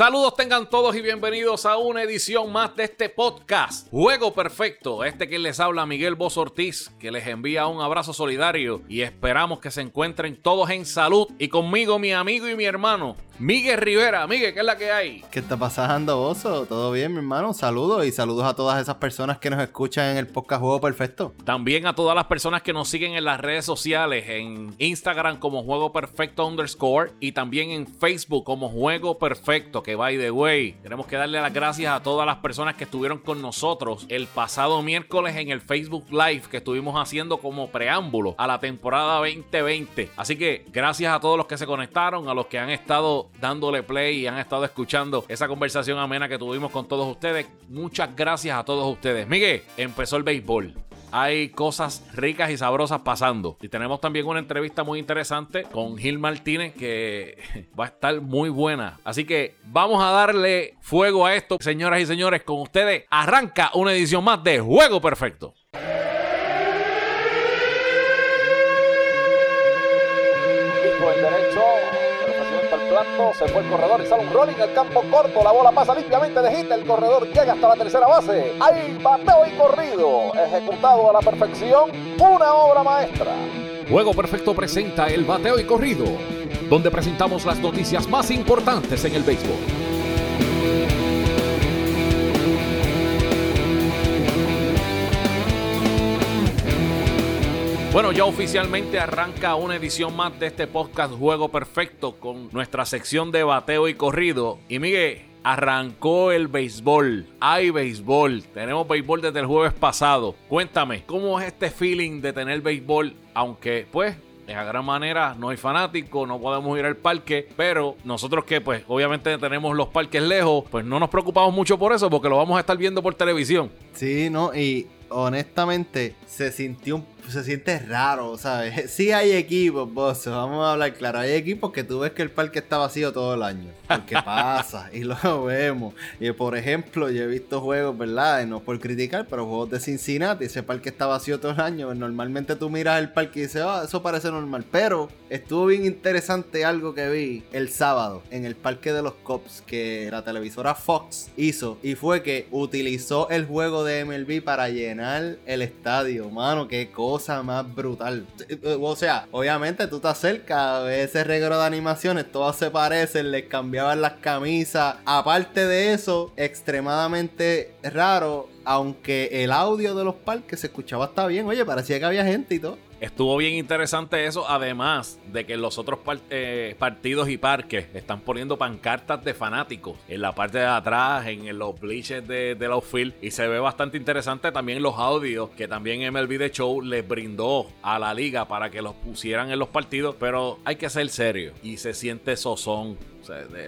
Saludos tengan todos y bienvenidos a una edición más de este podcast. Juego Perfecto. Este que les habla Miguel Boz Ortiz, que les envía un abrazo solidario y esperamos que se encuentren todos en salud. Y conmigo mi amigo y mi hermano, Miguel Rivera. Miguel, ¿qué es la que hay? ¿Qué está pasando, Oso? ¿Todo bien, mi hermano? Saludos y saludos a todas esas personas que nos escuchan en el podcast Juego Perfecto. También a todas las personas que nos siguen en las redes sociales, en Instagram como Juego Perfecto underscore y también en Facebook como Juego Perfecto, que by the way, tenemos que darle las gracias a todas las personas que estuvieron con nosotros el pasado miércoles en el Facebook Live que estuvimos haciendo como preámbulo a la temporada 2020. Así que gracias a todos los que se conectaron, a los que han estado dándole play y han estado escuchando esa conversación amena que tuvimos con todos ustedes. Muchas gracias a todos ustedes. Miguel, empezó el béisbol hay cosas ricas y sabrosas pasando. Y tenemos también una entrevista muy interesante con Gil Martínez que va a estar muy buena. Así que vamos a darle fuego a esto, señoras y señores. Con ustedes arranca una edición más de Juego Perfecto. Se fue el corredor y sale un rolling el campo corto, la bola pasa limpiamente de hit, el corredor llega hasta la tercera base, hay bateo y corrido, ejecutado a la perfección, una obra maestra. Juego Perfecto presenta el bateo y corrido, donde presentamos las noticias más importantes en el béisbol. Bueno, ya oficialmente arranca una edición más de este podcast Juego Perfecto con nuestra sección de bateo y corrido. Y Miguel, arrancó el béisbol. Hay béisbol. Tenemos béisbol desde el jueves pasado. Cuéntame, ¿cómo es este feeling de tener béisbol? Aunque, pues, de gran manera no hay fanáticos, no podemos ir al parque, pero nosotros que pues obviamente tenemos los parques lejos, pues no nos preocupamos mucho por eso porque lo vamos a estar viendo por televisión. Sí, no, y honestamente se sintió un se siente raro, ¿sabes? Sí hay equipos, vos, vamos a hablar claro. Hay equipos que tú ves que el parque está vacío todo el año. Porque pasa y lo vemos. Y por ejemplo, yo he visto juegos, ¿verdad? No por criticar, pero juegos de Cincinnati, ese parque está vacío todo el año. Normalmente tú miras el parque y dices, ah, eso parece normal. Pero estuvo bien interesante algo que vi el sábado en el parque de los Cops que la televisora Fox hizo. Y fue que utilizó el juego de MLB para llenar el estadio. Mano, qué cosa más brutal. O sea, obviamente tú estás cerca, ves ese regalo de animaciones, todas se parecen, les cambiaban las camisas. Aparte de eso, extremadamente raro, aunque el audio de los parques se escuchaba hasta bien. Oye, parecía que había gente y todo. Estuvo bien interesante eso, además de que los otros eh, partidos y parques están poniendo pancartas de fanáticos en la parte de atrás, en los bleachers de, de field, y se ve bastante interesante también los audios que también MLB The Show les brindó a la liga para que los pusieran en los partidos, pero hay que ser serio y se siente sozón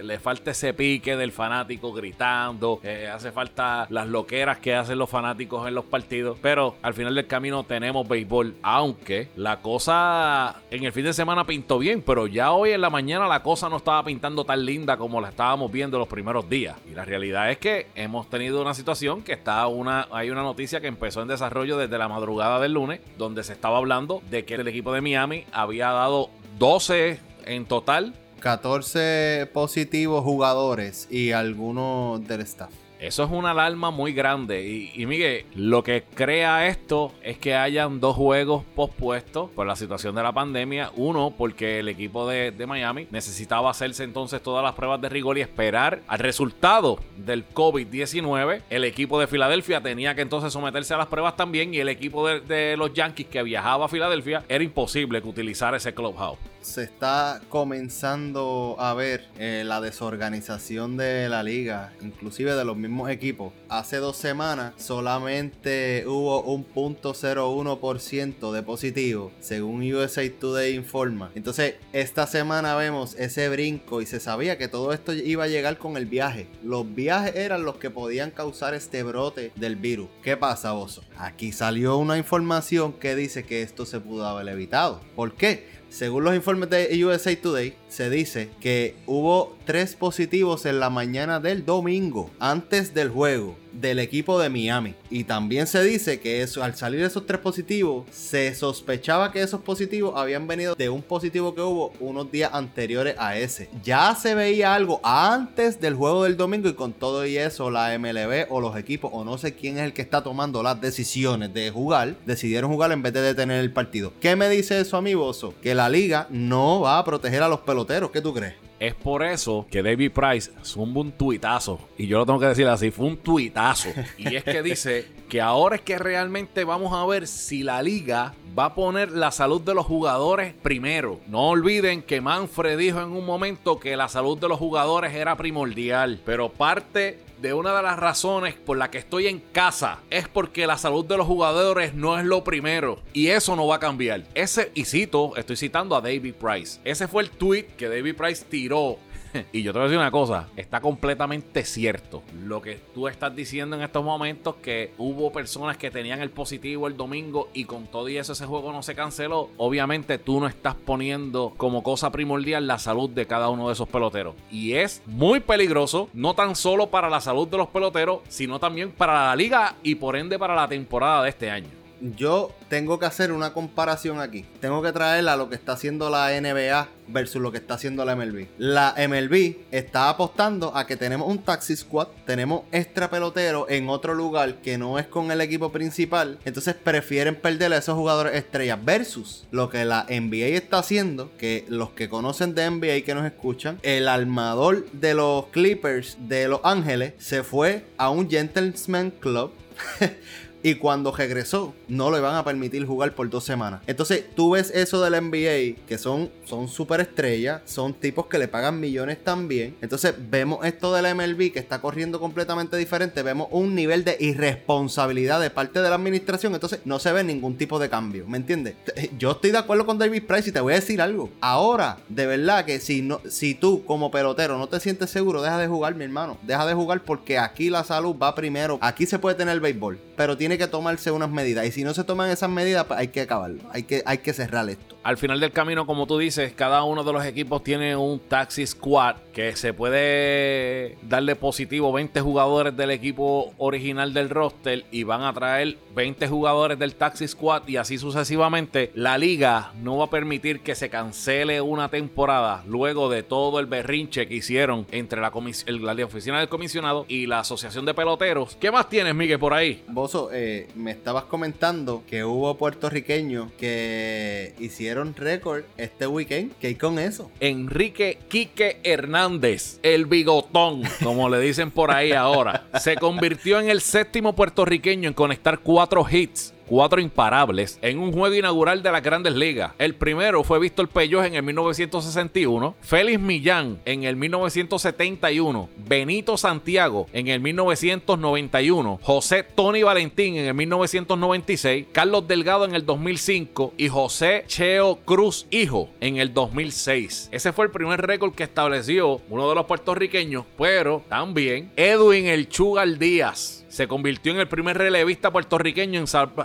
le falta ese pique del fanático gritando, eh, hace falta las loqueras que hacen los fanáticos en los partidos, pero al final del camino tenemos béisbol, aunque la cosa en el fin de semana pintó bien, pero ya hoy en la mañana la cosa no estaba pintando tan linda como la estábamos viendo los primeros días. Y la realidad es que hemos tenido una situación que está una, hay una noticia que empezó en desarrollo desde la madrugada del lunes, donde se estaba hablando de que el equipo de Miami había dado 12 en total 14 positivos jugadores y algunos del staff. Eso es una alarma muy grande. Y, Miguel, lo que crea esto es que hayan dos juegos pospuestos por la situación de la pandemia. Uno, porque el equipo de, Miami necesitaba hacerse entonces todas las pruebas de rigor y esperar al resultado del COVID-19. El equipo de Filadelfia tenía que entonces someterse a las pruebas también. Y el equipo de, los Yankees que viajaba a Filadelfia era imposible que utilizara ese clubhouse. Se está comenzando a ver eh, la desorganización de la liga, inclusive de los mismos equipos. Hace dos semanas solamente hubo un punto .01% de positivo, según USA Today informa. Entonces, esta semana vemos ese brinco y se sabía que todo esto iba a llegar con el viaje. Los viajes eran los que podían causar este brote del virus. ¿Qué pasa, Bozo? Aquí salió una información que dice que esto se pudo haber evitado. ¿Por qué? Según los informes de USA Today, se dice que hubo tres positivos en la mañana del domingo, antes del juego. Del equipo de Miami. Y también se dice que eso, al salir esos tres positivos, se sospechaba que esos positivos habían venido de un positivo que hubo unos días anteriores a ese. Ya se veía algo antes del juego del domingo y con todo y eso, la MLB o los equipos, o no sé quién es el que está tomando las decisiones de jugar, decidieron jugar en vez de detener el partido. ¿Qué me dice eso a mi bozo? Que la liga no va a proteger a los peloteros. ¿Qué tú crees? Es por eso que David Price zumba un tuitazo. Y yo lo tengo que decir así, fue un tuitazo. Y es que dice que ahora es que realmente vamos a ver si la liga va a poner la salud de los jugadores primero. No olviden que Manfred dijo en un momento que la salud de los jugadores era primordial. Pero parte de una de las razones por la que estoy en casa es porque la salud de los jugadores no es lo primero y eso no va a cambiar. Ese, y cito, estoy citando a David Price. Ese fue el tweet que David Price tiró y yo te voy a decir una cosa, está completamente cierto. Lo que tú estás diciendo en estos momentos, que hubo personas que tenían el positivo el domingo y con todo y eso ese juego no se canceló, obviamente tú no estás poniendo como cosa primordial la salud de cada uno de esos peloteros. Y es muy peligroso, no tan solo para la salud de los peloteros, sino también para la liga y por ende para la temporada de este año yo tengo que hacer una comparación aquí. Tengo que traerla a lo que está haciendo la NBA versus lo que está haciendo la MLB. La MLB está apostando a que tenemos un taxi squad, tenemos extra pelotero en otro lugar que no es con el equipo principal. Entonces prefieren perder a esos jugadores estrellas versus lo que la NBA está haciendo, que los que conocen de NBA y que nos escuchan, el armador de los Clippers de Los Ángeles se fue a un Gentleman Club. Y cuando regresó, no le van a permitir jugar por dos semanas. Entonces, tú ves eso del NBA, que son, son super estrellas, son tipos que le pagan millones también. Entonces, vemos esto de la MLB que está corriendo completamente diferente. Vemos un nivel de irresponsabilidad de parte de la administración. Entonces, no se ve ningún tipo de cambio. ¿Me entiendes? Yo estoy de acuerdo con David Price y te voy a decir algo. Ahora, de verdad que si, no, si tú como pelotero no te sientes seguro, deja de jugar, mi hermano. Deja de jugar porque aquí la salud va primero. Aquí se puede tener el béisbol, pero tiene que tomarse unas medidas. Y si no se toman esas medidas, pues hay que acabarlo. Hay que, hay que cerrar esto. Al final del camino, como tú dices, cada uno de los equipos tiene un taxi squad que se puede darle positivo 20 jugadores del equipo original del roster y van a traer 20 jugadores del taxi squad y así sucesivamente. La liga no va a permitir que se cancele una temporada luego de todo el berrinche que hicieron entre la, la oficina del comisionado y la asociación de peloteros. ¿Qué más tienes, Miguel, por ahí? Bozo, eh, me estabas comentando que hubo puertorriqueños que hicieron récord este weekend. ¿Qué con eso? Enrique Quique Hernández, el bigotón, como le dicen por ahí ahora, se convirtió en el séptimo puertorriqueño en conectar cuatro hits cuatro imparables en un juego inaugural de las grandes ligas. El primero fue Víctor Peyos en el 1961, Félix Millán en el 1971, Benito Santiago en el 1991, José Tony Valentín en el 1996, Carlos Delgado en el 2005 y José Cheo Cruz Hijo en el 2006. Ese fue el primer récord que estableció uno de los puertorriqueños, pero también Edwin El Chugal Díaz se convirtió en el primer relevista puertorriqueño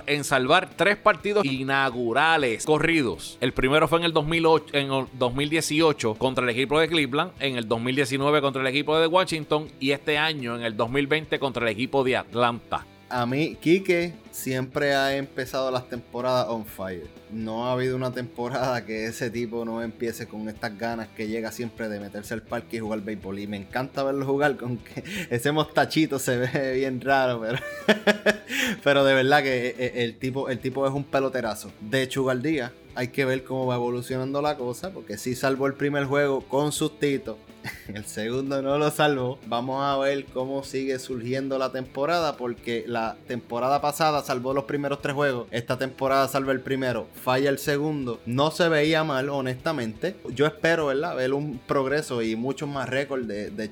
en, salvar tres partidos inaugurales corridos. El primero fue en el, 2008, en el 2018 contra el equipo de Cleveland, en el 2019 contra el equipo de Washington y este año en el 2020 contra el equipo de Atlanta a mí, Quique siempre ha empezado las temporadas on fire. No ha habido una temporada que ese tipo no empiece con estas ganas que llega siempre de meterse al parque y jugar béisbol. Y me encanta verlo jugar con que ese mostachito se ve bien raro, pero, pero de verdad que eh, eh, el tipo, el tipo es un peloterazo. De hecho, al día hay que ver cómo va evolucionando la cosa, porque si salvó el primer juego con sustito el segundo no lo salvó. Vamos a ver cómo sigue surgiendo la temporada, porque la temporada pasada salvó los primeros tres juegos. Esta temporada salva el primero, falla el segundo. No se veía mal, honestamente. Yo espero, ¿verdad? Ver un progreso y muchos más récords de, de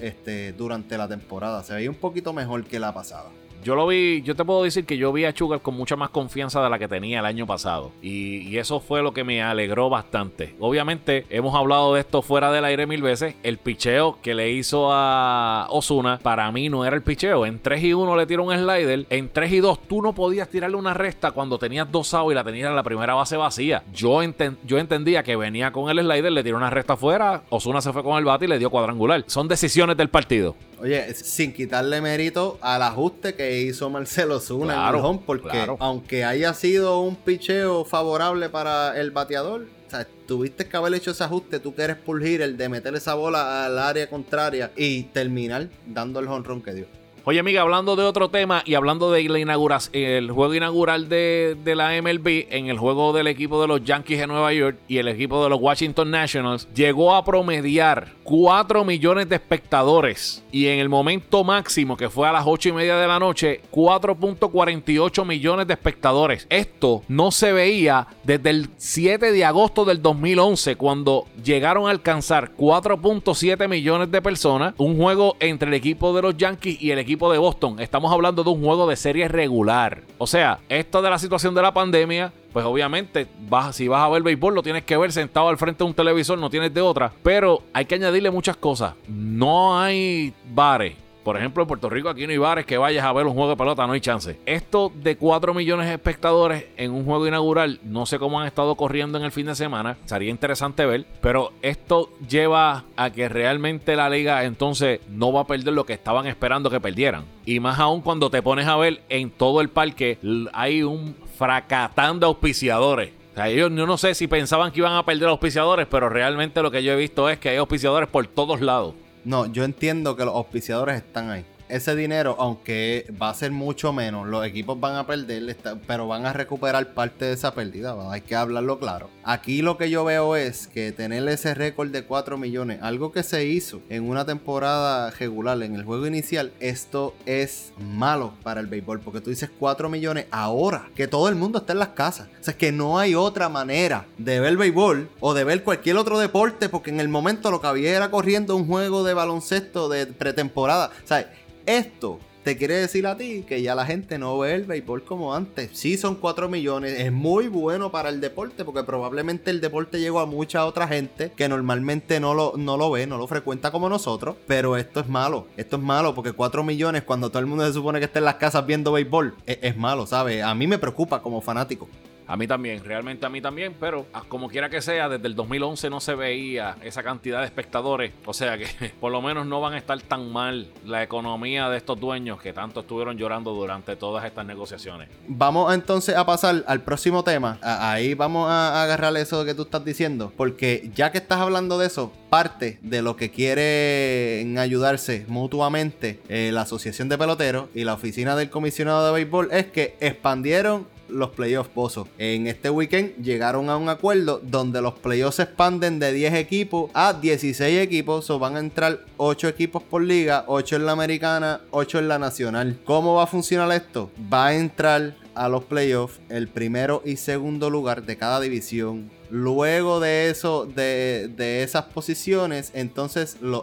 este, durante la temporada. Se veía un poquito mejor que la pasada. Yo lo vi, yo te puedo decir que yo vi a Sugar con mucha más confianza de la que tenía el año pasado. Y, eso fue lo que me alegró bastante. Obviamente, hemos hablado de esto fuera del aire mil veces. El picheo que le hizo a Osuna, para mí no era el picheo. En 3 y 1 le tiró un slider. En 3 y 2 tú no podías tirarle una resta cuando tenías dos outs y la tenías en la primera base vacía. Yo, yo entendía que venía con el slider, le tiró una resta afuera. Osuna se fue con el bate y le dio cuadrangular. Son decisiones del partido. Oye, sin quitarle mérito al ajuste que hizo Marcelo Osuna en el home, porque aunque haya sido un picheo favorable para el bateador, o sea, tuviste que haber hecho ese ajuste, tú quieres pulgir el de meter esa bola al área contraria y terminar dando el honrón que dio. Oye, amiga, hablando de otro tema y hablando de la inauguración, el juego inaugural de, de, la MLB en el juego del equipo de los Yankees de Nueva York y el equipo de los Washington Nationals, llegó a promediar 4 millones de espectadores y en el momento máximo que fue a las 8 y media de la noche, 4.48 millones de espectadores. Esto no se veía desde el 7 de agosto del 2011 cuando llegaron a alcanzar 4.7 millones de personas. Un juego entre el equipo de los Yankees y el equipo de Boston. Estamos hablando de un juego de serie regular. O sea, esto de la situación de la pandemia, pues obviamente vas, si vas a ver béisbol lo tienes que ver sentado al frente de un televisor, no tienes de otra. Pero hay que añadirle muchas cosas. No hay bares por ejemplo, en Puerto Rico aquí no hay bares que vayas a ver un juego de pelota, no hay chance. Esto de 4 millones de espectadores en un juego inaugural, no sé cómo han estado corriendo en el fin de semana, sería interesante ver, pero esto lleva a que realmente la liga entonces no va a perder lo que estaban esperando que perdieran. Y más aún cuando te pones a ver en todo el parque hay un fracatán de auspiciadores. O sea, ellos yo no sé si pensaban que iban a perder auspiciadores, pero realmente lo que yo he visto es que hay auspiciadores por todos lados. No, yo entiendo que los auspiciadores están ahí ese dinero, aunque va a ser mucho menos, los equipos van a perder, pero van a recuperar parte de esa pérdida. Hay que hablarlo claro. Aquí lo que yo veo es que tener ese récord de 4 millones, algo que se hizo en una temporada regular, en el juego inicial, esto es malo para el béisbol, porque tú dices 4 millones ahora, que todo el mundo está en las casas. O sea, es que no hay otra manera de ver béisbol o de ver cualquier otro deporte, porque en el momento lo que había era corriendo un juego de baloncesto de pretemporada. O sea, esto te quiere decir a ti que ya la gente no ve el béisbol como antes. Sí, son 4 millones. Es muy bueno para el deporte porque probablemente el deporte llegó a mucha otra gente que normalmente no lo, no lo ve, no lo frecuenta como nosotros. Pero esto es malo. Esto es malo porque 4 millones cuando todo el mundo se supone que está en las casas viendo béisbol es, es malo, ¿sabes? A mí me preocupa como fanático. A mí también, realmente a mí también, pero como quiera que sea, desde el 2011 no se veía esa cantidad de espectadores. O sea que por lo menos no van a estar tan mal la economía de estos dueños que tanto estuvieron llorando durante todas estas negociaciones. Vamos entonces a pasar al próximo tema. Ahí vamos a agarrar eso que tú estás diciendo, porque ya que estás hablando de eso, parte de lo que quieren ayudarse mutuamente eh, la Asociación de Peloteros y la Oficina del Comisionado de Béisbol es que expandieron los playoffs, Bozo. En este weekend llegaron a un acuerdo donde los playoffs se expanden de 10 equipos a 16 equipos. O van a entrar 8 equipos por liga, 8 en la americana, 8 en la nacional. ¿Cómo va a funcionar esto? Va a entrar a los playoffs el primero y segundo lugar de cada división Luego de eso, de, esas posiciones, entonces los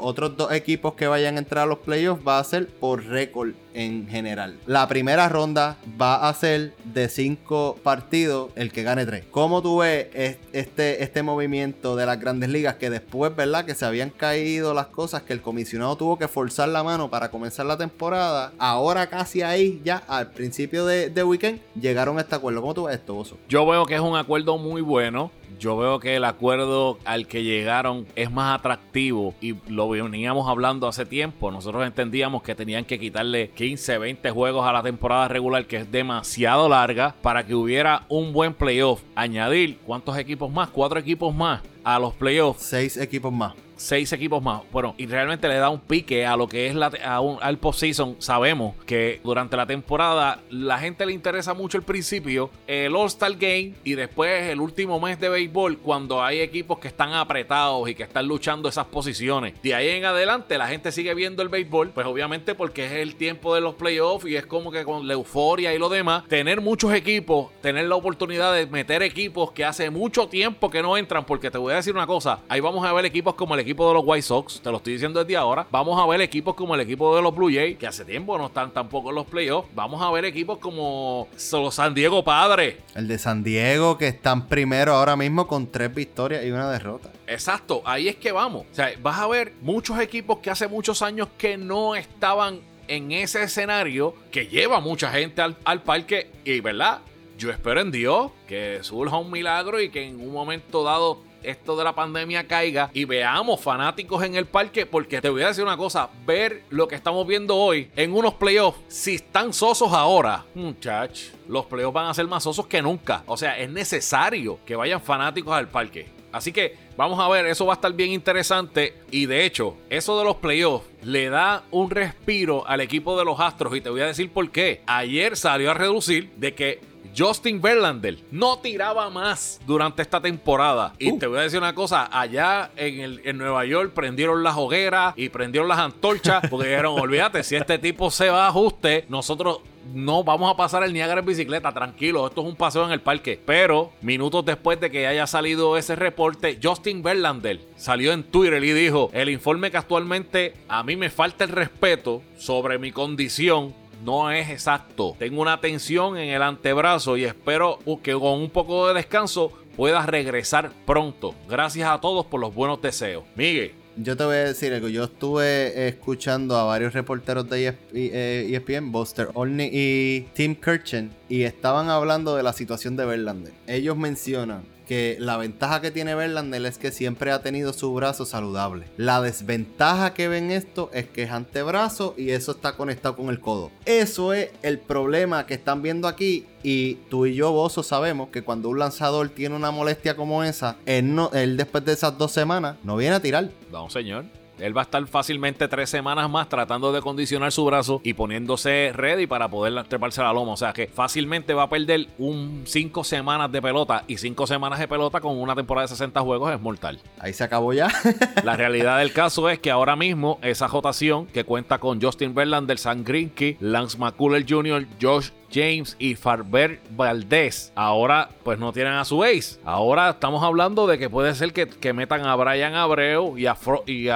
otros dos equipos que vayan a entrar a los playoffs va a ser por récord en general. La primera ronda va a ser de cinco partidos, el que gane tres. ¿Cómo tú ves este, este movimiento de las grandes ligas? Que después, ¿verdad? Que se habían caído las cosas, que el comisionado tuvo que forzar la mano para comenzar la temporada. Ahora casi ahí, ya al principio de, de weekend, llegaron a este acuerdo. ¿Cómo tú ves esto, Bozo? Yo veo que es un acuerdo muy bueno. Yo veo que el acuerdo al que llegaron es más atractivo y lo veníamos hablando hace tiempo. Nosotros entendíamos que tenían que quitarle 15, 20 juegos a la temporada regular, que es demasiado larga, para que hubiera un buen playoff. Añadir, ¿cuántos equipos más? Cuatro equipos más a los playoffs. Seis equipos más seis equipos más. Bueno, y realmente le da un pique a lo que es la, al postseason. Sabemos que durante la temporada la gente le interesa mucho el principio, el All-Star Game y después el último mes de béisbol cuando hay equipos que están apretados y que están luchando esas posiciones. De ahí en adelante la gente sigue viendo el béisbol, pues obviamente porque es el tiempo de los playoffs y es como que con la euforia y lo demás, tener muchos equipos, tener la oportunidad de meter equipos que hace mucho tiempo que no entran, porque te voy a decir una cosa, ahí vamos a ver equipos como el equipo de los White Sox, te lo estoy diciendo desde ahora. Vamos a ver equipos como el equipo de los Blue Jays, que hace tiempo no están tampoco en los playoffs. Vamos a ver equipos como los San Diego Padres. El de San Diego, que están primero ahora mismo con tres victorias y una derrota. Exacto, ahí es que vamos. O sea, vas a ver muchos equipos que hace muchos años que no estaban en ese escenario, que lleva mucha gente al, al parque y, ¿verdad? Yo espero en Dios que surja un milagro y que en un momento dado esto de la pandemia caiga y veamos fanáticos en el parque, porque te voy a decir una cosa, ver lo que estamos viendo hoy en unos playoffs, si están sosos ahora, muchachos, los playoffs van a ser más sosos que nunca. O sea, es necesario que vayan fanáticos al parque. Así que vamos a ver, eso va a estar bien interesante. Y de hecho, eso de los playoffs le da un respiro al equipo de los Astros. Y te voy a decir por qué. Ayer salió a reducir de que Justin Verlander no tiraba más durante esta temporada. Y Uh. te voy a decir una cosa, allá en, el, en Nueva York prendieron las hogueras y prendieron las antorchas porque dijeron, olvídate, si este tipo se va a ajuste, nosotros no vamos a pasar el Niágara en bicicleta, tranquilo, esto es un paseo en el parque. Pero minutos después de que haya salido ese reporte, Justin Verlander salió en Twitter y dijo, el informe que actualmente a mí me falta el respeto sobre mi condición no es exacto. Tengo una tensión en el antebrazo y espero que con un poco de descanso pueda regresar pronto. Gracias a todos por los buenos deseos. Miguel. Yo te voy a decir algo. Yo estuve escuchando a varios reporteros de ESP eh, ESPN, Buster Olney y Tim Kirchen, y estaban hablando de la situación de Verlander. Ellos mencionan que la ventaja que tiene Verlander es que siempre ha tenido su brazo saludable. La desventaja que ven esto es que es antebrazo y eso está conectado con el codo. Eso es el problema que están viendo aquí y tú y yo, Bozo, sabemos que cuando un lanzador tiene una molestia como esa, él, no, él después de esas dos semanas no viene a tirar. No, señor. Él va a estar fácilmente tres semanas más tratando de condicionar su brazo y poniéndose ready para poder treparse la loma. O sea que fácilmente va a perder un cinco semanas de pelota y cinco semanas de pelota con una temporada de 60 juegos es mortal. Ahí se acabó ya. La realidad del caso es que ahora mismo esa rotación que cuenta con Justin Verlander, Sam Greinke, Lance McCullers Jr., Josh James y Farber Valdez. Ahora, pues no tienen a su ace. Ahora estamos hablando de que puede ser que, que metan a Brian Abreu y a, Fro- y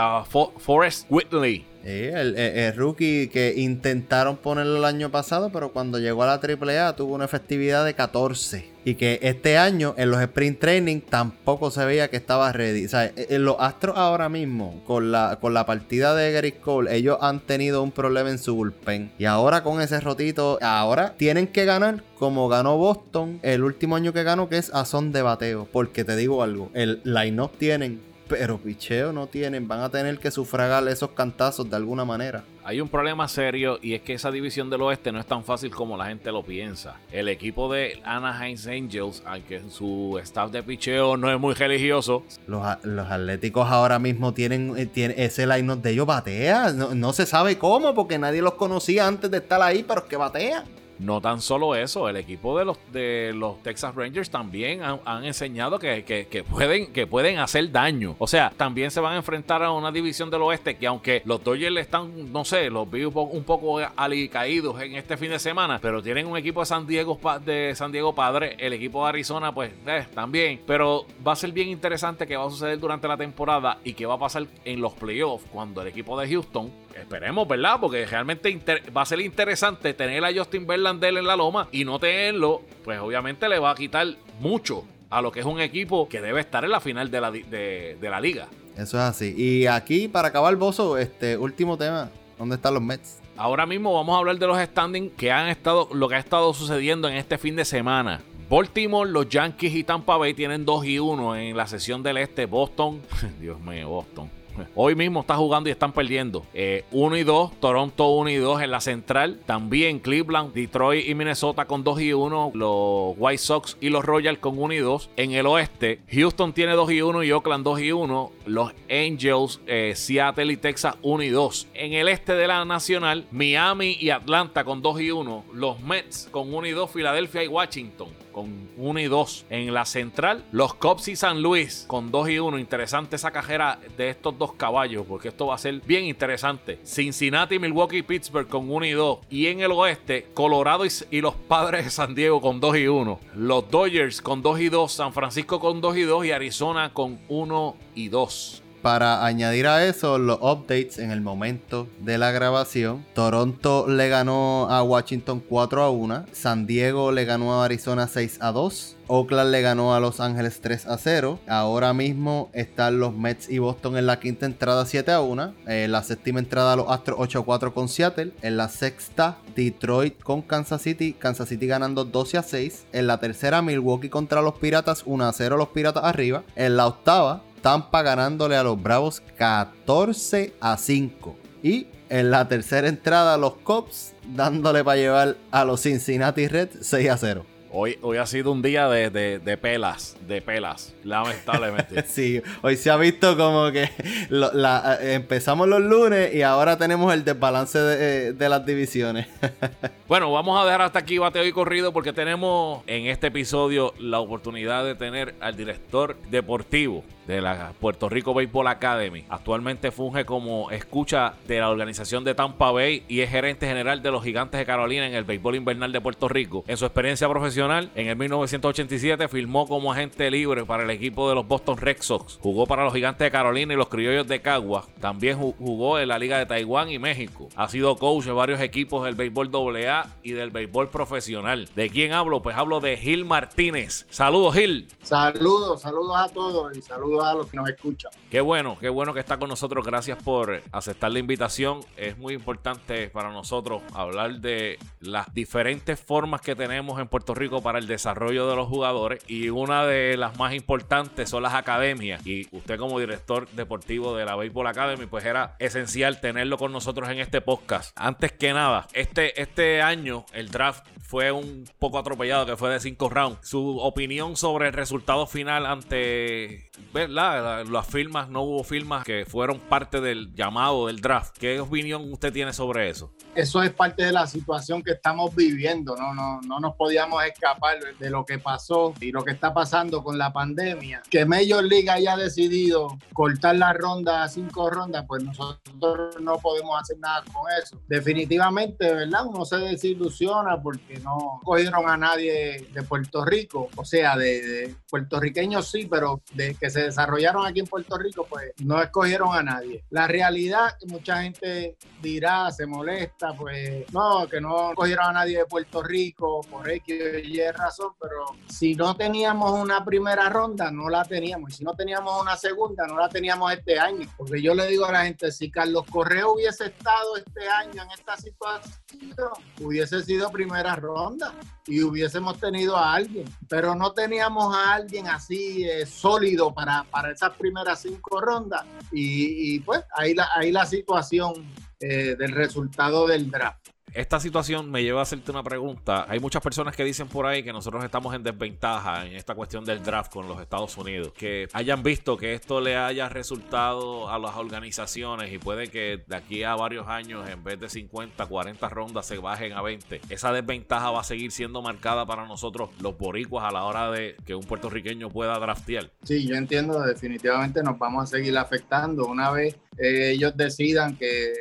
Forrest Whitley. El, el- rookie que intentaron ponerlo el año pasado, pero cuando llegó a la AAA tuvo una efectividad de 14. Y que este año en los sprint training tampoco se veía que estaba ready. O sea, eh, eh, los Astros ahora mismo, con la, con la partida de Gary Cole, ellos han tenido un problema en su bullpen. Y ahora con ese rotito, ahora tienen que ganar como ganó Boston el último año que ganó, que es a son de bateo. Porque te digo algo, el line-up tienen pero picheo no tienen, van a tener que sufragar esos cantazos de alguna manera. Hay un problema serio y es que esa división del oeste no es tan fácil como la gente lo piensa. El equipo de Anaheim Angels, aunque su staff de picheo no es muy religioso, Los, los atléticos ahora mismo tienen, eh, tienen ese line de ellos batea. No, no se sabe cómo, porque nadie los conocía antes de estar ahí, pero es que batean. No tan solo eso, el equipo de los, de los Texas Rangers también han, han enseñado que, que- que pueden, que pueden hacer daño. O sea, también se van a enfrentar a una división del oeste que aunque los Dodgers están, no sé, los vi un poco, un alicaídos en este fin de semana, pero tienen un equipo de San Diego, de San Diego Padre, el equipo de Arizona, pues eh, también. Pero va a ser bien interesante qué va a suceder durante la temporada y qué va a pasar en los playoffs cuando el equipo de Houston Esperemos, ¿verdad? Porque realmente va a ser interesante tener a Justin Verlander en la loma y no tenerlo, pues obviamente le va a quitar mucho a lo que es un equipo que debe estar en la final de la, de, de la liga. Eso es así. Y aquí, para acabar, Bozo, este último tema. ¿Dónde están los Mets? Ahora mismo vamos a hablar de los standings que han estado, lo que ha estado sucediendo en este fin de semana. Baltimore, los Yankees y Tampa Bay tienen 2 y 1 en la sesión del este. Boston, Dios mío, Boston. Hoy mismo está jugando y están perdiendo. 1 y 2, Toronto 1 y 2 en la central. También Cleveland, Detroit y Minnesota con 2 y 1. Los White Sox y los Royals con 1 y 2. En el oeste, Houston tiene 2 y 1 y Oakland 2 y 1. Los Angels, eh, Seattle y Texas 1 y 2. En el este de la nacional, Miami y Atlanta con 2 y 1. Los Mets con 1 y 2. Filadelfia y Washington con 1 y 2. En la central, los Cubs y San Luis con 2 y 1. Interesante esa cajera de estos dos caballos, porque esto va a ser bien interesante. Cincinnati, Milwaukee y Pittsburgh con 1 y 2. Y en el oeste, Colorado y, y los Padres de San Diego con 2 y 1. Los Dodgers con 2 y 2. San Francisco con 2 y 2. Y Arizona con 1 y 2. Para añadir a eso los updates en el momento de la grabación, Toronto le ganó a Washington 4 a 1, San Diego le ganó a Arizona 6 a 2, Oakland le ganó a Los Ángeles 3 a 0. Ahora mismo están los Mets y Boston en la quinta entrada 7 a 1. En la séptima entrada los Astros 8 a 4 con Seattle. En la sexta Detroit con Kansas City. Kansas City ganando 12 a 6. En la tercera Milwaukee contra los Piratas 1 a 0 los Piratas arriba. En la octava Tampa ganándole a los Bravos 14 a 5. Y en la tercera entrada los Cubs dándole para llevar a los Cincinnati Reds 6 a 0. Hoy, hoy ha sido un día de, de, pelas, de pelas, lamentablemente. sí, hoy se ha visto como que la, empezamos los lunes y ahora tenemos el desbalance de, eh, de las divisiones. bueno, vamos a dejar hasta aquí bateo y corrido porque tenemos en este episodio la oportunidad de tener al director deportivo de la Puerto Rico Baseball Academy. Actualmente funge como escucha de la organización de Tampa Bay y es gerente general de los Gigantes de Carolina en el béisbol invernal de Puerto Rico. En su experiencia profesional, en el 1987 firmó como agente libre para el equipo de los Boston Red Sox. Jugó para los Gigantes de Carolina y los Criollos de Cagua. También jugó en la Liga de Taiwán y México. Ha sido coach de varios equipos del béisbol AA y del béisbol profesional. ¿De quién hablo? Pues hablo de Gil Martínez. Saludos, Gil. Saludos, saludos a todos y saludos a los que nos escuchan. Qué bueno, qué bueno que está con nosotros. Gracias por aceptar la invitación. Es muy importante para nosotros hablar de las diferentes formas que tenemos en Puerto Rico para el desarrollo de los jugadores y una de las más importantes son las academias. Y usted como director deportivo de la Baseball Academy, pues era esencial tenerlo con nosotros en este podcast. Antes que nada, este, este año el draft fue un poco atropellado, que fue de cinco rounds. Su opinión sobre el resultado final ante las firmas, no hubo firmas que fueron parte del llamado del draft. ¿Qué opinión usted tiene sobre eso? Eso es parte de la situación que estamos viviendo, no, no, no nos podíamos escapar de lo que pasó y lo que está pasando con la pandemia. Que Major League haya decidido cortar la ronda a cinco rondas, pues nosotros no podemos hacer nada con eso. Definitivamente, ¿verdad? Uno se desilusiona porque no cogieron a nadie de Puerto Rico, o sea, de, de puertorriqueños sí, pero de que se desarrollaron aquí en Puerto Rico, pues no escogieron a nadie. La realidad, mucha gente dirá, se molesta, pues no, que no escogieron a nadie de Puerto Rico por X Y razón, pero si no teníamos una primera ronda, no la teníamos. Y si no teníamos una segunda, no la teníamos este año. Porque yo le digo a la gente, si Carlos Correa hubiese estado este año en esta situación, hubiese sido primera ronda y hubiésemos tenido a alguien, pero no teníamos a alguien así eh, sólido para, para esas primeras cinco rondas. Y, pues ahí la, ahí la situación eh, del resultado del draft esta situación me lleva a hacerte una pregunta. Hay muchas personas que dicen por ahí que nosotros estamos en desventaja en esta cuestión del draft con los Estados Unidos. Que hayan visto que esto le haya resultado a las organizaciones y puede que de aquí a varios años, en vez de 50, 40 rondas, se bajen a 20. Esa desventaja va a seguir siendo marcada para nosotros, los boricuas, a la hora de que un puertorriqueño pueda draftear. Sí, yo entiendo, definitivamente nos vamos a seguir afectando. Una vez eh, ellos decidan que,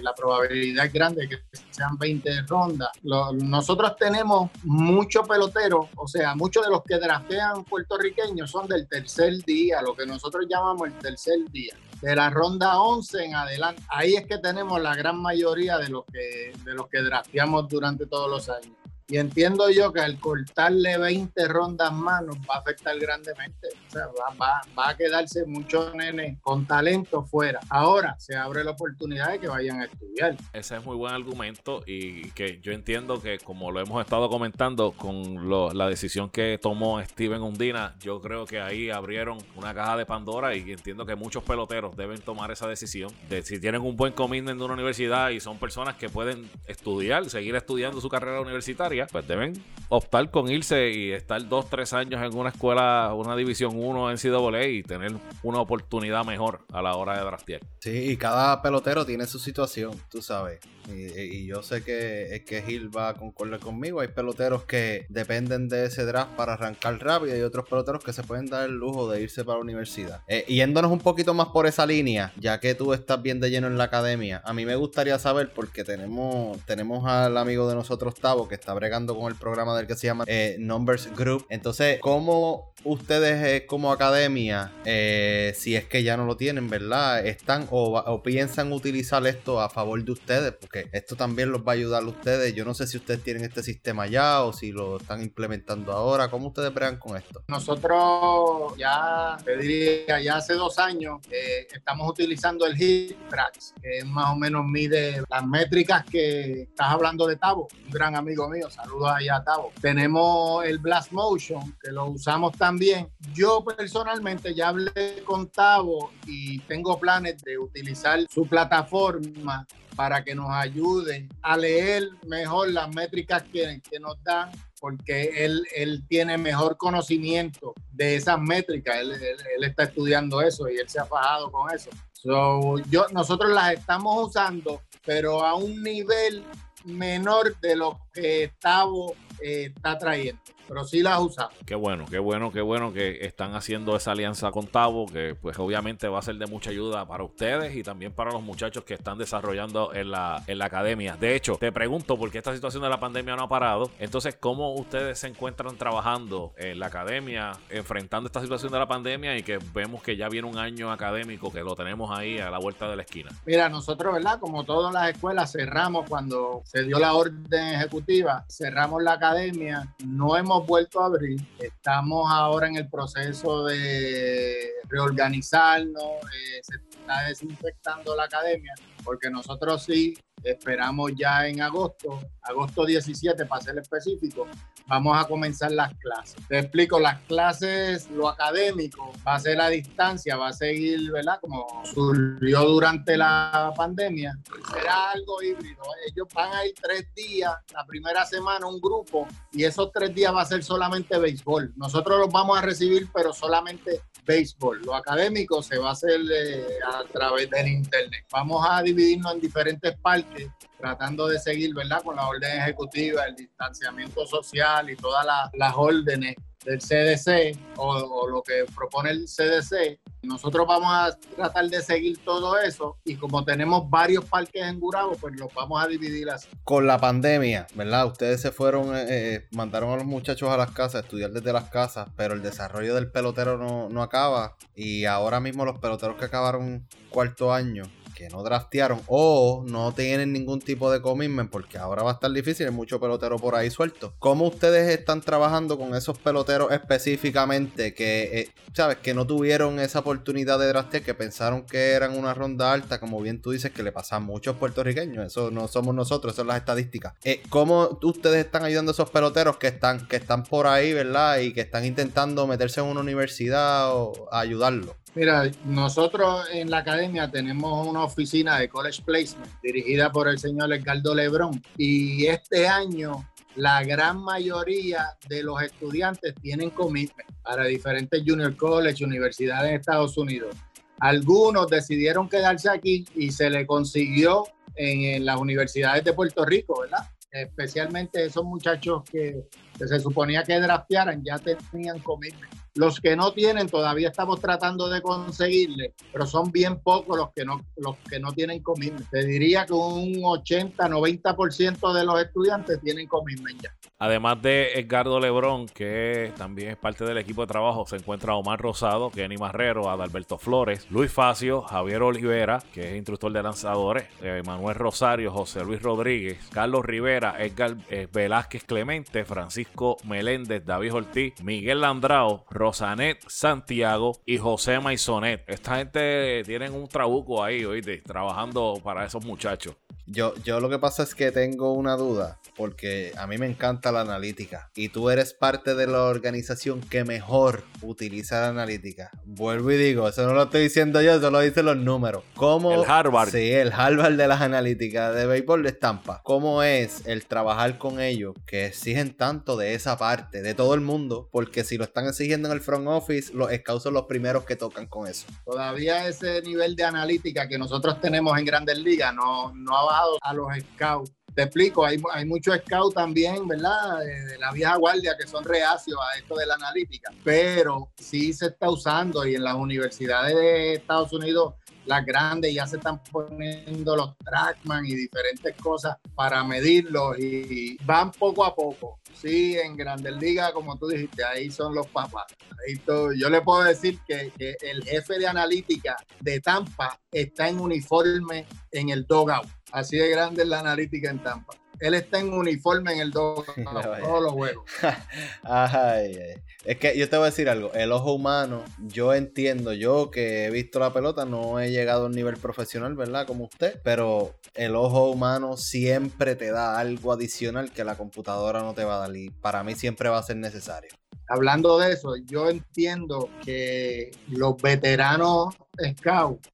la probabilidad grande que sean 20 rondas. nosotros tenemos muchos peloteros, o sea, muchos de los que draftean puertorriqueños son del tercer día, lo que nosotros llamamos el tercer día. De la ronda 11 en adelante, ahí es que tenemos la gran mayoría de los que, de los que drafteamos durante todos los años. Y entiendo yo que al cortarle 20 rondas más nos va a afectar grandemente. O sea, va, va, a quedarse muchos nenes con talento fuera. Ahora se abre la oportunidad de que vayan a estudiar. Ese es muy buen argumento y que yo entiendo que como lo hemos estado comentando con la decisión que tomó Steven Undina, yo creo que ahí abrieron una caja de Pandora y entiendo que muchos peloteros deben tomar esa decisión de si tienen un buen commitment de una universidad y son personas que pueden estudiar, seguir estudiando su carrera universitaria pues deben optar con irse y estar dos, tres años en una escuela, una división 1 en CAA y tener una oportunidad mejor a la hora de draftear. Sí, y cada pelotero tiene su situación, tú sabes. Y, yo sé que, es que Gil va a concordar conmigo. Hay peloteros que dependen de ese draft para arrancar rápido y otros peloteros que se pueden dar el lujo de irse para la universidad. Eh, yéndonos un poquito más por esa línea, ya que tú estás bien de lleno en la academia, a mí me gustaría saber, porque tenemos, tenemos al amigo de nosotros, Tavo, que está bregando con el programa del que se llama eh, Numbers Group. Entonces, ¿cómo ustedes eh, como academia, eh, si es que ya no lo tienen, ¿verdad? Están o, o, piensan utilizar esto a favor de ustedes, porque esto también los va a ayudar a ustedes. Yo no sé si ustedes tienen este sistema ya o si lo están implementando ahora. ¿Cómo ustedes bregan con esto? Nosotros ya, te diría, ya hace dos años eh, estamos utilizando el Hit Tracks, que más o menos mide las métricas que estás hablando de Tavo, un gran amigo mío. Saludos allá a Tavo. Tenemos el Blast Motion, que lo usamos también. Yo personalmente ya hablé con Tavo y tengo planes de utilizar su plataforma para que nos ayuden a leer mejor las métricas que, que nos dan porque él, él, tiene mejor conocimiento de esas métricas, él, él, está estudiando eso y él se ha fajado con eso. So, yo, nosotros las estamos usando, pero a un nivel menor de lo que Tavo eh, está trayendo pero sí las usa. Qué bueno, qué bueno, qué bueno que están haciendo esa alianza con Tavo, que pues obviamente va a ser de mucha ayuda para ustedes y también para los muchachos que están desarrollando en la, en la academia. De hecho, te pregunto, porque esta situación de la pandemia no ha parado, entonces, ¿cómo ustedes se encuentran trabajando en la academia, enfrentando esta situación de la pandemia y que vemos que ya viene un año académico que lo tenemos ahí a la vuelta de la esquina? Mira, nosotros, ¿verdad? Como todas las escuelas, cerramos cuando se dio la orden ejecutiva, cerramos la academia, no hemos vuelto a abrir. Estamos ahora en el proceso de reorganizarnos, eh, se está desinfectando la academia, porque nosotros sí esperamos ya en agosto, agosto 17 para ser específico, vamos a comenzar las clases. Te explico, las clases, lo académico, va a ser a distancia, va a seguir, ¿verdad? Como surgió durante la pandemia, será algo híbrido. Ellos van a ir tres días, la primera semana un grupo, y esos tres días va a ser solamente béisbol. Nosotros los vamos a recibir, pero solamente béisbol. Lo académico se va a hacer eh, a través del internet. Vamos a dividirnos en diferentes partes tratando de seguir, ¿verdad? Con la orden ejecutiva, el distanciamiento social y todas las órdenes del CDC o, lo que propone el CDC. Nosotros vamos a tratar de seguir todo eso y como tenemos varios parques en Gurabo, pues los vamos a dividir así. Con la pandemia, ¿verdad? Ustedes se fueron, eh, eh, mandaron a los muchachos a las casas, a estudiar desde las casas, pero el desarrollo del pelotero no, no acaba y ahora mismo los peloteros que acabaron cuarto año que no draftearon o no tienen ningún tipo de commitment porque ahora va a estar difícil, hay mucho pelotero por ahí suelto. ¿Cómo ustedes están trabajando con esos peloteros específicamente que, eh, sabes, que no tuvieron esa oportunidad de draftear, que pensaron que eran una ronda alta, como bien tú dices, que le pasa a muchos puertorriqueños, eso no somos nosotros, son las estadísticas. Eh, ¿Cómo ustedes están ayudando a esos peloteros que están, que están por ahí, verdad? Y que están intentando meterse en una universidad o ayudarlo. Mira, nosotros en la academia tenemos una oficina de College Placement dirigida por el señor Edgardo Lebrón y este año la gran mayoría de los estudiantes tienen commitment para diferentes junior college, universidades en Estados Unidos. Algunos decidieron quedarse aquí y se le consiguió en, las universidades de Puerto Rico, ¿verdad? Especialmente esos muchachos que, que se suponía que draftearan ya tenían commitment los que no tienen todavía estamos tratando de conseguirle, pero son bien pocos los que no, los que no tienen commitment. Te diría que un 80, 90% de los estudiantes tienen commitment ya. Además de Edgardo Lebrón, que también es parte del equipo de trabajo, se encuentra Omar Rosado, Kenny Marrero, Adalberto Flores, Luis Facio, Javier Olivera, que es instructor de lanzadores, eh, Manuel Rosario, José Luis Rodríguez, Carlos Rivera, Edgar eh, Velázquez Clemente, Francisco Meléndez, David Ortiz, Miguel Landrao, Rosanet Santiago y José Maisonet. Esta gente tienen un trabuco ahí, oíste, trabajando para esos muchachos. Yo, yo lo que pasa es que tengo una duda, porque a mí me encanta la analítica y tú eres parte de la organización que mejor utiliza la analítica. Vuelvo y digo, eso no lo estoy diciendo yo, eso lo dicen los números. ¿Cómo, el Harvard. Sí, el Harvard de las analíticas de béisbol de estampa. ¿Cómo es el trabajar con ellos que exigen tanto de esa parte, de todo el mundo? Porque si lo están exigiendo en el front office, los scouts son los primeros que tocan con eso. Todavía ese nivel de analítica que nosotros tenemos en Grandes Ligas no, no ha a los scouts te explico, hay, hay muchos scouts también, ¿verdad? De, la vieja guardia que son reacios a esto de la analítica, pero sí se está usando y en las universidades de Estados Unidos las grandes ya se están poniendo los trackman y diferentes cosas para medirlos y van poco a poco. Sí, en Grandes Ligas, como tú dijiste, ahí son los papás. Yo le puedo decir que, que el jefe de analítica de Tampa está en uniforme en el dogout. Así de grande es la analítica en Tampa él está en uniforme en el dogout todos los juegos. Ay, es que yo te voy a decir algo, el ojo humano, yo entiendo, yo que he visto la pelota, no he llegado a un nivel profesional, ¿verdad? Como usted, pero el ojo humano siempre te da algo adicional que la computadora no te va a dar y para mí siempre va a ser necesario. Hablando de eso, yo entiendo que los veteranos scouts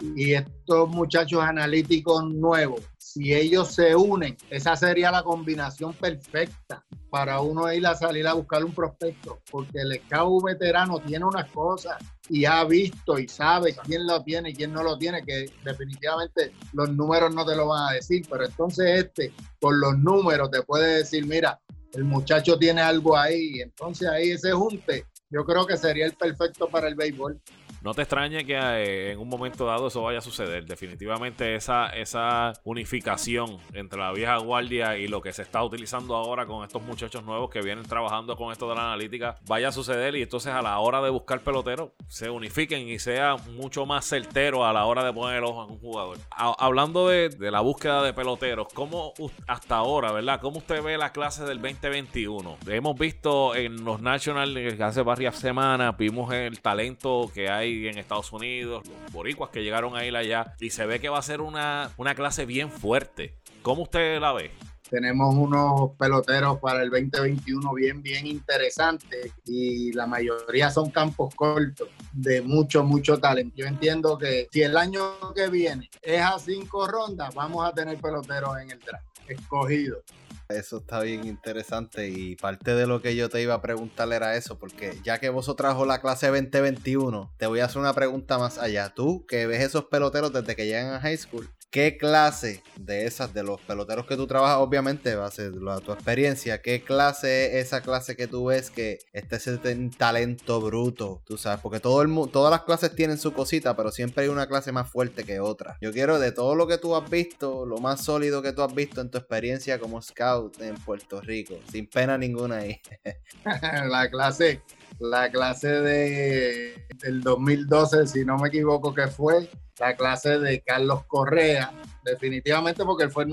y estos muchachos analíticos nuevos, si ellos se unen, esa sería la combinación perfecta para uno ir a salir a buscar un prospecto, porque el scout veterano tiene unas cosas y ha visto y sabe quién lo tiene y quién no lo tiene, que definitivamente los números no te lo van a decir, pero entonces este, con los números te puede decir, mira, el muchacho tiene algo ahí, entonces ahí ese junte, yo creo que sería el perfecto para el béisbol. No te extrañe que eh, en un momento dado eso vaya a suceder. Definitivamente esa, esa unificación entre la vieja guardia y lo que se está utilizando ahora con estos muchachos nuevos que vienen trabajando con esto de la analítica vaya a suceder y entonces a la hora de buscar pelotero se unifiquen y sea mucho más certero a la hora de poner el ojo en un jugador. hablando de, la búsqueda de peloteros, ¿cómo hasta ahora, verdad? ¿Cómo usted ve la clase del 2021? Hemos visto en los Nationals hace varias semanas, vimos el talento que hay en Estados Unidos, los boricuas que llegaron a ir allá, y se ve que va a ser una, una clase bien fuerte. ¿Cómo usted la ve? Tenemos unos peloteros para el 2021 bien, bien interesantes y la mayoría son campos cortos de mucho, mucho talento. Yo entiendo que si el año que viene es a cinco rondas, vamos a tener peloteros en el draft escogidos. Eso está bien interesante y parte de lo que yo te iba a preguntar era eso, porque ya que vos trajo la clase 2021, te voy a hacer una pregunta más allá. Tú que ves esos peloteros desde que llegan a high school, ¿qué clase de esas, de los peloteros que tú trabajas, obviamente va a ser tu experiencia, qué clase es esa clase que tú ves que este es talento bruto, tú sabes, porque todo el todas las clases tienen su cosita, pero siempre hay una clase más fuerte que otra. Yo quiero de todo lo que tú has visto, lo más sólido que tú has visto en tu experiencia como scout en Puerto Rico, sin pena ninguna ahí. la clase la clase de, del 2012, si no me equivoco que fue, la clase de Carlos Correa, definitivamente porque él fue el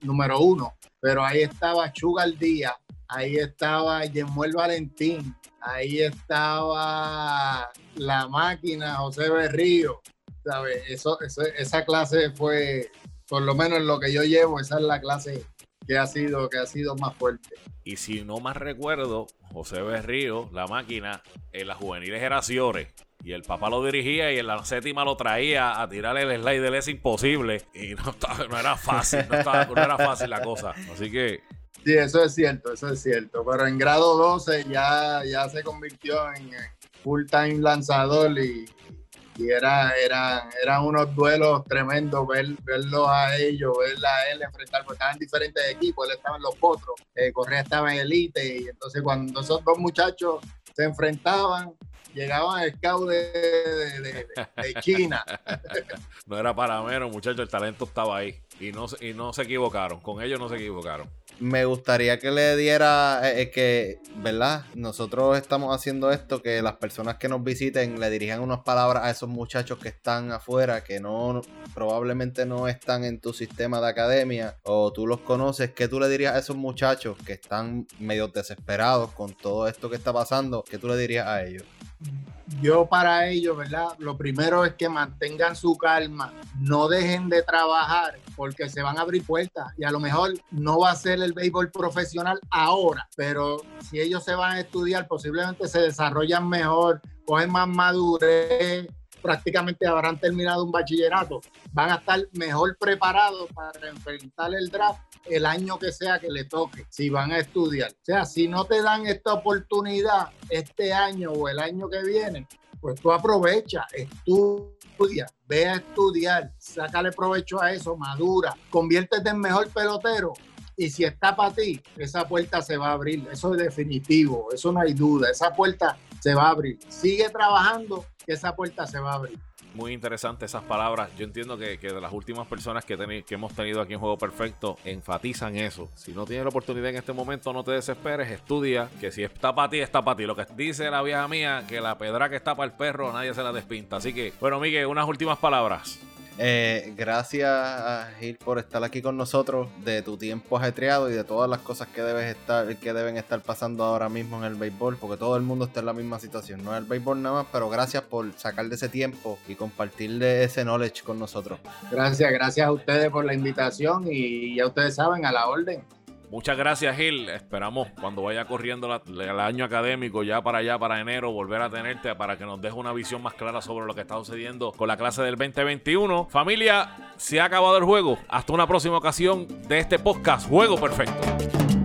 número, uno, pero ahí estaba Chugal Díaz, ahí estaba Yemuel Valentín, ahí estaba la máquina José Berrío, ¿sabes? Eso, esa clase fue, por lo menos en lo que yo llevo, esa es la clase que ha sido, que ha sido más fuerte. Y si no más recuerdo, José Berrío, la máquina, en las juveniles era. Y el papá lo dirigía y en la séptima lo traía a tirarle el slide del es imposible. Y no, no era fácil, no, era fácil la cosa. Así que Sí, eso es cierto, eso es cierto. Pero en grado 12 ya, ya se convirtió en full time lanzador y, y era, era, eran unos duelos tremendos ver, verlos a ellos, verla a él enfrentar, porque estaban en diferentes equipos, él estaba en los potros, eh, Correa estaba en elite, y entonces cuando esos dos muchachos se enfrentaban, llegaban al scout de, de, China. no era para menos, muchachos, el talento estaba ahí. Y no, y no se equivocaron, con ellos no se equivocaron me gustaría que le diera, eh, eh, que, ¿verdad? Nosotros estamos haciendo esto, que las personas que nos visiten le dirijan unas palabras a esos muchachos que están afuera, que no, probablemente no están en tu sistema de academia, o tú los conoces, ¿qué tú le dirías a esos muchachos que están medio desesperados con todo esto que está pasando? ¿Qué tú le dirías a ellos? Yo para ellos, ¿verdad? Lo primero es que mantengan su calma, no dejen de trabajar porque se van a abrir puertas y a lo mejor no va a ser el béisbol profesional ahora, pero si ellos se van a estudiar, posiblemente se desarrollan mejor, cogen más madurez, prácticamente habrán terminado un bachillerato, van a estar mejor preparados para enfrentar el draft el año que sea que le toque, si van a estudiar. O sea, si no te dan esta oportunidad este año o el año que viene, pues tú aprovecha, estudia, ve a estudiar, sácale provecho a eso, madura, conviértete en mejor pelotero y si está para ti, esa puerta se va a abrir. Eso es definitivo, eso no hay duda. Esa puerta se va a abrir. Sigue trabajando, que esa puerta se va a abrir. muy interesante esas palabras. Yo entiendo que, que de las últimas personas que, que hemos tenido aquí en Juego Perfecto enfatizan eso. Si no tienes la oportunidad en este momento, no te desesperes, estudia, que si está para ti, está para ti. Lo que dice la vieja mía, que la pedra que está para el perro, nadie se la despinta. Así que, bueno, Miguel, unas últimas palabras. Eh, gracias Gil por estar aquí con nosotros, de tu tiempo ajetreado y de todas las cosas que debes estar, que deben estar pasando ahora mismo en el béisbol, porque todo el mundo está en la misma situación. No es el béisbol nada más, pero gracias por sacar de ese tiempo y compartir de ese knowledge con nosotros. Gracias, gracias a ustedes por la invitación y ya ustedes saben, a la orden. Muchas gracias, Gil. Esperamos cuando vaya corriendo el año académico, ya para allá, para enero, volver a tenerte para que nos deje una visión más clara sobre lo que está sucediendo con la clase del 2021. Familia, se ha acabado el juego. Hasta una próxima ocasión de este podcast, Juego Perfecto.